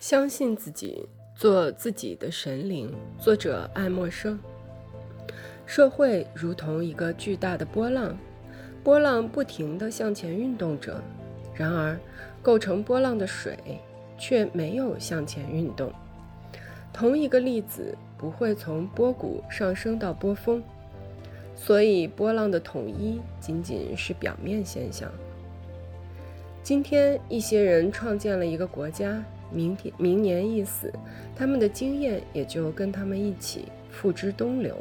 相信自己，做自己的神灵。作者：爱默生。社会如同一个巨大的波浪，波浪不停地向前运动着。然而，构成波浪的水却没有向前运动。同一个粒子不会从波谷上升到波峰，所以波浪的统一仅仅是表面现象。今天，一些人创建了一个国家。明天明年一死，他们的经验也就跟他们一起付之东流。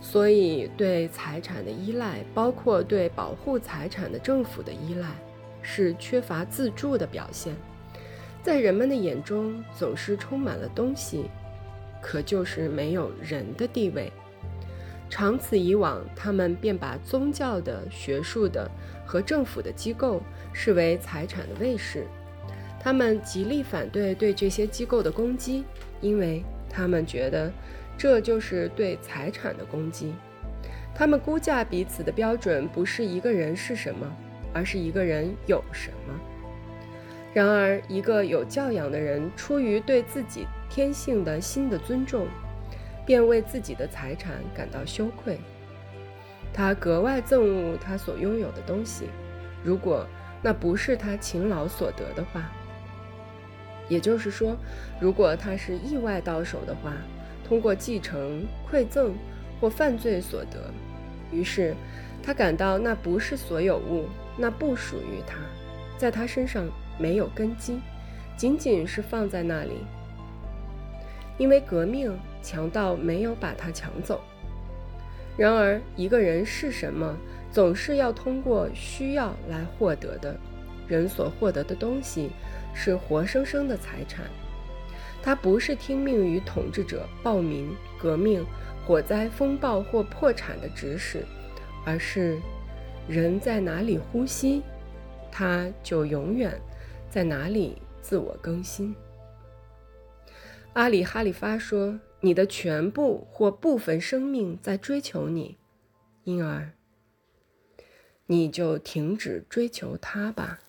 所以，对财产的依赖，包括对保护财产的政府的依赖，是缺乏自助的表现。在人们的眼中，总是充满了东西，可就是没有人的地位。长此以往，他们便把宗教的、学术的和政府的机构视为财产的卫士。他们极力反对对这些机构的攻击，因为他们觉得这就是对财产的攻击。他们估价彼此的标准不是一个人是什么，而是一个人有什么。然而，一个有教养的人出于对自己天性的新的尊重，便为自己的财产感到羞愧。他格外憎恶他所拥有的东西，如果那不是他勤劳所得的话。也就是说，如果他是意外到手的话，通过继承、馈赠或犯罪所得，于是他感到那不是所有物，那不属于他，在他身上没有根基，仅仅是放在那里。因为革命，强盗没有把他抢走。然而，一个人是什么，总是要通过需要来获得的。人所获得的东西。是活生生的财产，它不是听命于统治者、暴民、革命、火灾、风暴或破产的指使，而是人在哪里呼吸，他就永远在哪里自我更新。阿里哈里发说：“你的全部或部分生命在追求你，因而你就停止追求它吧。”